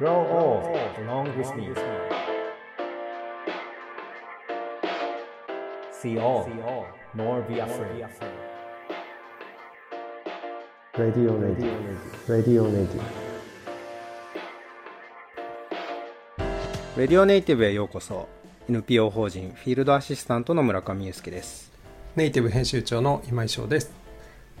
Grow old along with me. See all, nor be afraid. Radio Radio Radio Radio レディオネイティブへようこそ NPO 法人フィールドアシスタントの村上祐介ですネイティブ編集長の今井翔です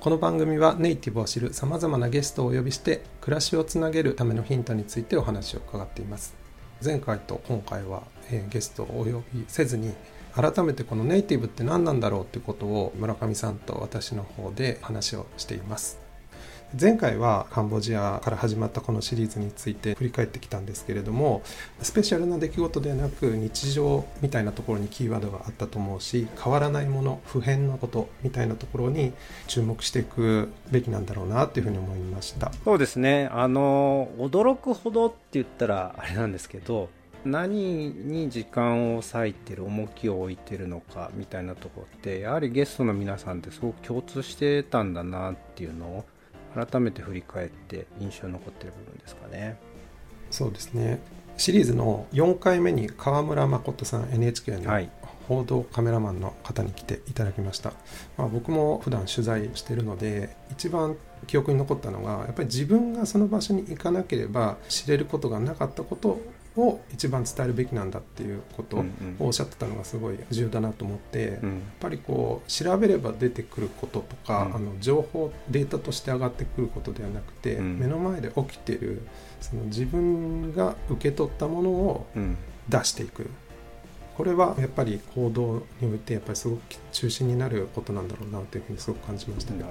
この番組はネイティブを知るさまざまなゲストをお呼びして暮らしをつなげるためのヒントについてお話を伺っています。前回と今回は、えーゲストをお呼びせずに改めてこのネイティブって何なんだろうってことを村上さんと私の方で話をしています。前回はカンボジアから始まったこのシリーズについて振り返ってきたんですけれどもスペシャルな出来事ではなく日常みたいなところにキーワードがあったと思うし変わらないもの普遍のことみたいなところに注目していくべきなんだろうなっていうふうに思いました。そうですね。あの驚くほどって言ったらあれなんですけど何に時間を割いてる重きを置いてるのかみたいなところってやはりゲストの皆さんってすごく共通してたんだなっていうのを改めて振り返って印象に残ってる部分ですかね。そうですね。シリーズの4回目に川村誠さん NHK のはい。報道カメラマンの方に来ていただきました、まあ、僕も普段取材してるので一番記憶に残ったのがやっぱり自分がその場所に行かなければ知れることがなかったことを一番伝えるべきなんだっていうことをおっしゃってたのがすごい重要だなと思って、やっうんぱりこう調べれば出てくることとか、うん。あの情報データとして上がってくることではなくて、うん。目の前で起きてるその自分が受け取ったものをうん。出していくこれはやっぱり行動においてやっぱりすごく中心になることなんだろうなというふうにすごく感じましたね。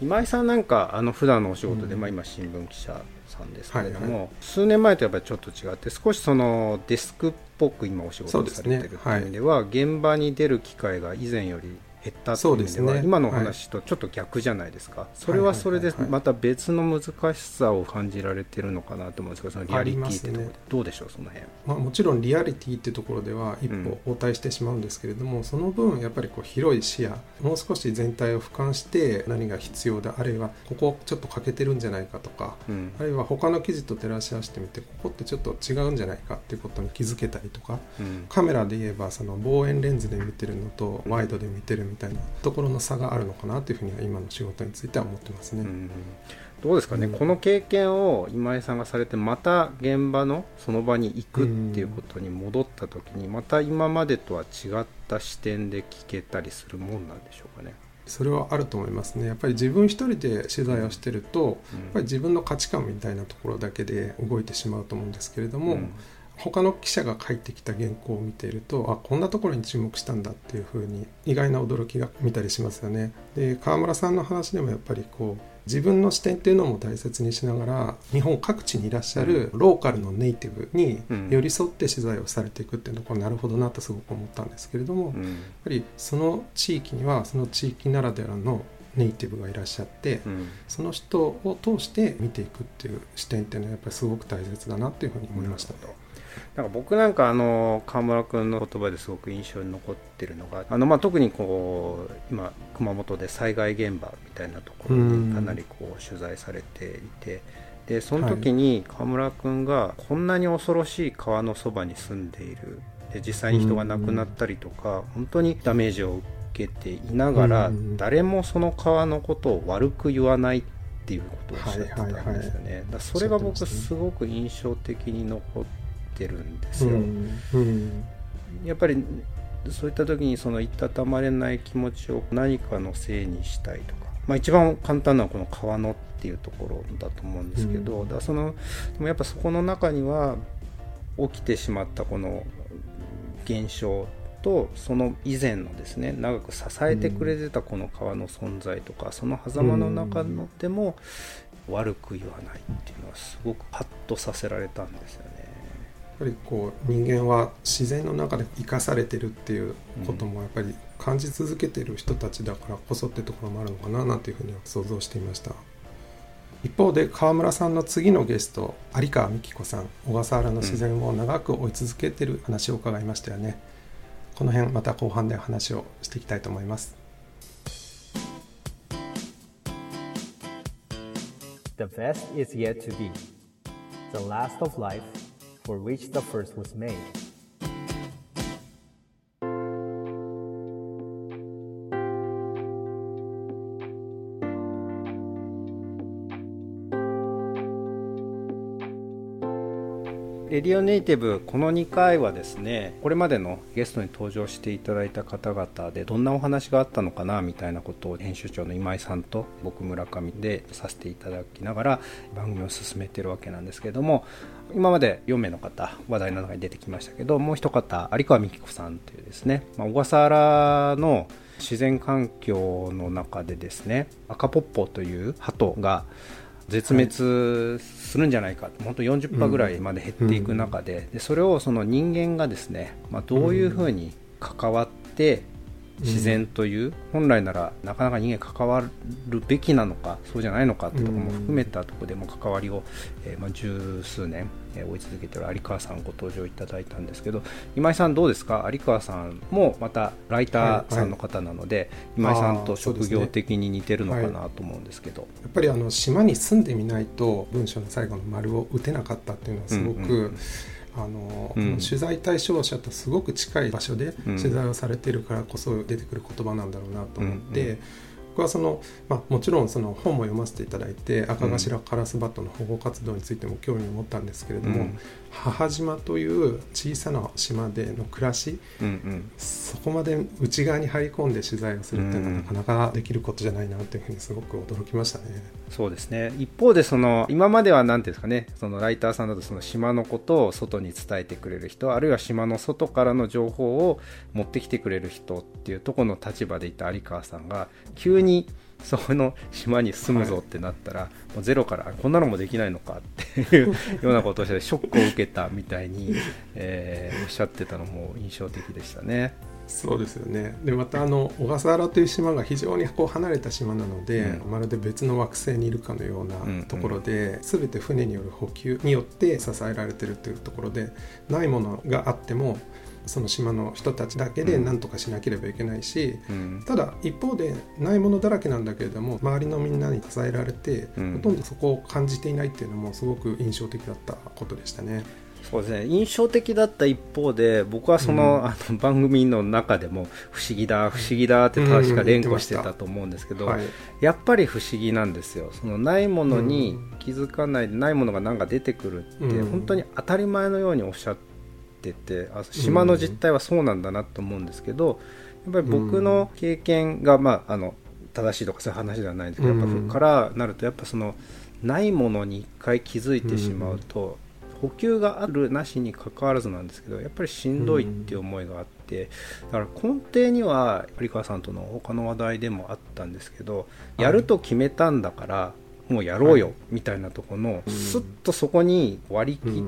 今井さんなんかあの普段のお仕事で、うん。まあ、今新聞記者さんですけれども、はいは数年前とやっぱりちょっと違って少しそのデスクっぽく今お仕事をされてるっていう意味では現場に出る機会が以前より減ったっていう意味ではそうですね。今のお話とちょっと逆じゃないですか、それはそれではいはいはいはい。また別の難しさを感じられてるのかなと思うんですけどそのリアリティってところねどうでしょうその辺。まあ、もちろんリアリティっていうところでは一歩後退してしまうんですけれども、その分やっぱりこう広い視野もう少し全体を俯瞰して何が必要だあるいはここちょっと欠けてるんじゃないかとかうん。あるいは他の記事と照らし合わせてみてここってちょっと違うんじゃないかっていうことに気づけたりとかうん。カメラで言えばその望遠レンズで見てるのとワイドで見てるみたいなところの差があるのかなというふうには今の仕事については思ってますね。うん。どうですかね、うん。この経験を今井さんがされてまた現場のその場に行くっていうことに戻った時にまた今までとは違った視点で聞けたりするもんなんでしょうかね。それはあると思いますね。やっぱり自分一人で取材をしてると、やっぱり自分の価値観みたいなところだけで動いてしまうと思うんですけれども、うん他の記者が書いてきた原稿を見ているとあこんなところに注目したんだっていうふうに意外な驚きが見たりしますよね。で川村さんの話でもやっぱりこう自分の視点っていうのも大切にしながら日本各地にいらっしゃるローカルのネイティブにうん寄り添って取材をされていくっていうのはこれなるほどなとすごく思ったんですけれども、やっうんぱりその地域にはその地域ならではのネイティブがいらっしゃって、うんその人を通して見ていくっていう視点っていうのはやっぱりすごく大切だなっていうふうに思いました。なんか僕なんかあの川村君の言葉ですごく印象に残ってるのがあの、まあ、特にこう今熊本で災害現場みたいなところにかなりこう取材されていてでその時に川村君がこんなに恐ろしい川のそばに住んでいる。で実際に人が亡くなったりとか本当にダメージを受けていながらうん誰もその川のことを悪く言わないっていうことをおっしゃってたんですよね。はいはいはいだそれが僕すごく印象的に残ってるんですよ。うんうんやっぱりそういった時にそのいたたまれない気持ちを何かのせいにしたいとか、まあ、一番簡単なのはこの川のっていうところだと思うんですけど、うんだそのでもやっぱそこの中には起きてしまったこの現象とその以前のですね長く支えてくれてたこの川の存在とか、その狭間の中のでも悪く言わないっていうのはすごくパッとさせられたんですよね。ぱりこう人間は自然の中で生かされてるっていうこともやっぱり感じ続けてる人たちだからこそってところもあるのかななんていうふうには想像していました。一方で川村さんの次のゲスト有川美希子さん小笠原の自然を長く追い続けてる話を伺いましたよね、この辺また後半で話をしていきたいと思います。The best is yet to be. the last of life. For which the first was made. レディオネイティブこの2回はですねこれまでのゲストに登場していただいた方々でどんなお話があったのかなみたいなことを編集長の今井さんと僕村上でさせていただきながら番組を進めてるわけなんですけれども今まで4名の方話題の中に出てきましたけどもう一方有川美希子さんというですね、まあ、小笠原の自然環境の中でですね赤ポッポという鳩が絶滅するんじゃないか、はい、本当40%ぐらいまで減っていく中でうん、でそれをその人間がですね、まあ、どういうふうに関わって自然という、本来ならなかなか人間関わるべきなのかそうじゃないのかってところも含めたところでも関わりを、えー、まあ、十数年、えー、追い続けている有川さんご登場いただいたんですけど今井さんどうですか？有川さんもまたライターさんの方なので、はいはい、今井さんと職業的に似てるのかなと思うんですけど、ねはい、やっぱりあの島に住んでみないと文章の最後の丸を打てなかったっていうのはすごく、うんうんうんあの、うん、取材対象者とすごく近い場所で取材をされてるからこそ出てくる言葉なんだろうなと思って、うんうん、僕はその、まあ、もちろんその本も読ませていただいて赤頭カラスバットの保護活動についても興味を持ったんですけれども、うん、母島という小さな島での暮らし、うんうん、そこまで内側に入り込んで取材をするっていうのはなかなかできることじゃないなというふうにすごく驚きましたね。そうですね。一方でその今までは何ていうんですかね。そのライターさんだとその島のことを外に伝えてくれる人あるいは島の外からの情報を持ってきてくれる人っていうところの立場でいた有川さんが急にその島に住むぞってなったら、はい、もうゼロからこんなのもできないのかっていう ようなことをしてショックを受けたみたいに、えー、おっしゃってたのも印象的でしたね。そうですよね。でまたあの小笠原という島が非常にこう離れた島なので、うん、まるで別の惑星にいるかのようなところで、うんうん、全て船による補給によって支えられてるというところでないものがあってもその島の人たちだけで何とかしなければいけないし、うん、ただ一方でないものだらけなんだけれども周りのみんなに支えられて、うん、ほとんどそこを感じていないっていうのもすごく印象的だったことでしたね。そうですね。印象的だった一方で僕はそのうん、あの番組の中でも不思議だ不思議だって確か連呼してたと思うんですけど、うんはい、やっぱり不思議なんですよ。そのないものに気づかないでないものが何か出てくるって、本当に当たり前のようにおっしゃってっててあ島の実態はそうなんだなと思うんですけどやっぱり僕の経験が、まあ、あの正しいとかそういう話ではないんですけど、やっぱからなるとやっぱそのないものに一回気づいてしまうと、補給があるなしにかかわらずなんですけどやっぱりしんどいっていう思いがあって、だから根底には有川さんとの他の話題でもあったんですけど、やると決めたんだからもうやろうよみたいなとこの、すっとそこに割り切っ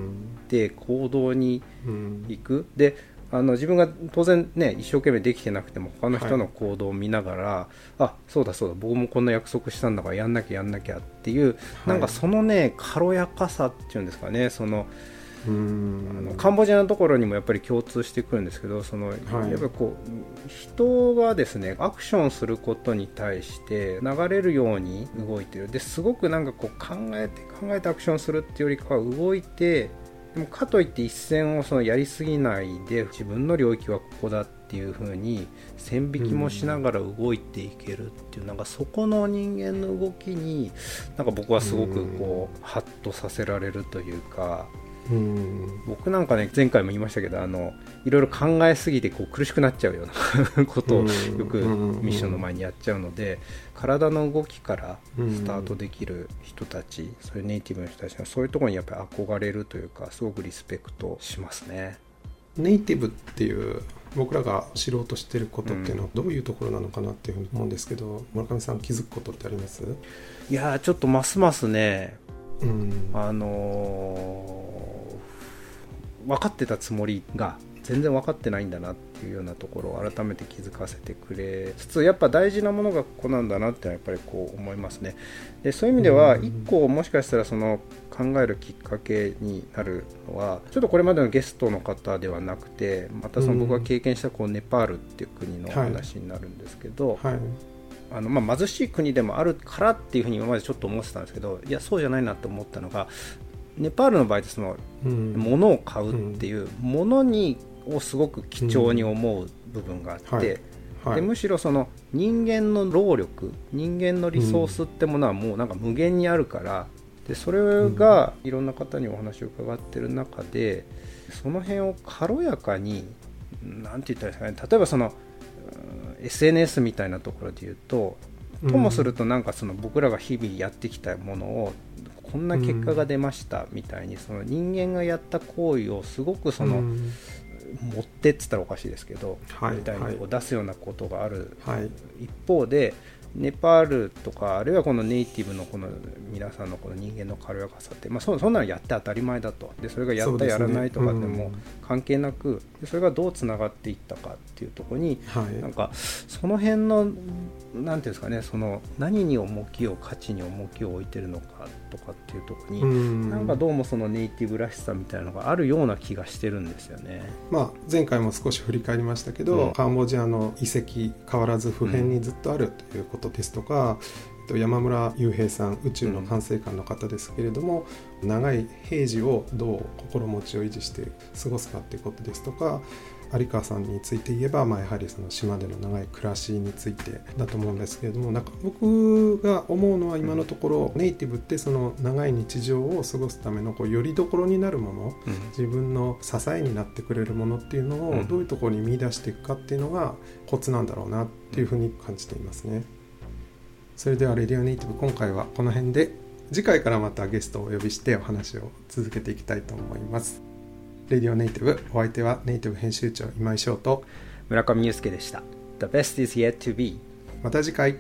て行動に行く、であの自分が当然ね一生懸命できてなくても他の人の行動を見ながら、はい、あそうだそうだ僕もこんな約束したんだからやんなきゃやんなきゃっていう、はい、なんかそのね軽やかさっていうんですかねそのあのカンボジアのところにもやっぱり共通してくるんですけどその、はい、やっぱこう人がですねアクションすることに対して流れるように動いてる。ですごくなんかこう考えて考えてアクションするっていうよりかは動いてでもかといって一線をそのやりすぎないで自分の領域はここだっていう風に線引きもしながら動いていけるっていうなんかそこの人間の動きになんか僕はすごくこうハッとさせられるというかうん。僕なんかね前回も言いましたけどあのいろいろ考えすぎてこう苦しくなっちゃうような ことをよくミッションの前にやっちゃうので体の動きからスタートできる人たちそういうネイティブの人たちのそういうところにやっぱり憧れるというかすごくリスペクトしますね。ネイティブっていう僕らが知ろうとしてることっていうのはどういうところなのかなっていうふうに思うんですけど村上さん気づくことってあります？いやちょっとますますね、うん、あのー分かってたつもりが全然分かってないんだなっていうようなところを改めて気づかせてくれつつやっぱ大事なものがここなんだなってやっぱりこう思いますね。でそういう意味では一個もしかしたらその考えるきっかけになるのはちょっとこれまでのゲストの方ではなくてまたその僕が経験したこうネパールっていう国の話になるんですけど、はいはい。あのまあ、貧しい国でもあるからっていうふうに今までちょっと思ってたんですけどいやそうじゃないなと思ったのがネパールの場合ってそのうん。物を買うっていうものにをすごく貴重に思う部分があって、はい。はい。でむしろその人間の労力人間のリソースってものはもうなんか無限にあるからでそれがいろんな方にお話を伺ってる中でその辺を軽やかになんて言ったらいいですかね例えばそのうん SNS みたいなところで言うとともするとなんかその僕らが日々やってきたものをこんな結果が出ましたみたいにその人間がやった行為をすごくそのうん。持ってって言ったらおかしいですけどはいみたいにこう出すようなことがあるはい。一方でネパールとかあるいはこのネイティブのこの皆さんのこの人間の軽やかさって、まあ、そそんなのやって当たり前だと。でそれがやった、ね。やらないとかでうん。も関係なくでそれがどうつながっていったかっていうところにはい。なんかその辺のなんていうんですかねその何に重きを価値に重きを置いてるのかとかっていうところに、うん。なんかどうもそのネイティブらしさみたいなのがあるような気がしてるんですよね。まあ、前回も少し振り返りましたけど、うん。カンボジアの遺跡変わらず普遍にずっとあるということですとか、えっと山村雄平さん宇宙の管制官の方ですけれども、長い平時をどう心持ちを維持して過ごすかということですとか有川さんについて言えば、まあ、やはりその島での長い暮らしについてだと思うんですけれどもなんか僕が思うのは今のところ、ネイティブってその長い日常を過ごすためのこうよりどころになるもの自分の支えになってくれるものっていうのうん。をどういうところに見出していくかっていうのがコツなんだろうなっていうふうに感じていますね。それではレディオネイティブ今回はこの辺で次回からまたゲストをお呼びしてお話を続けていきたいと思います。レディオネイティブお相手はネイティブ編集長今井翔と村上祐介でした。The best is yet to be. また次回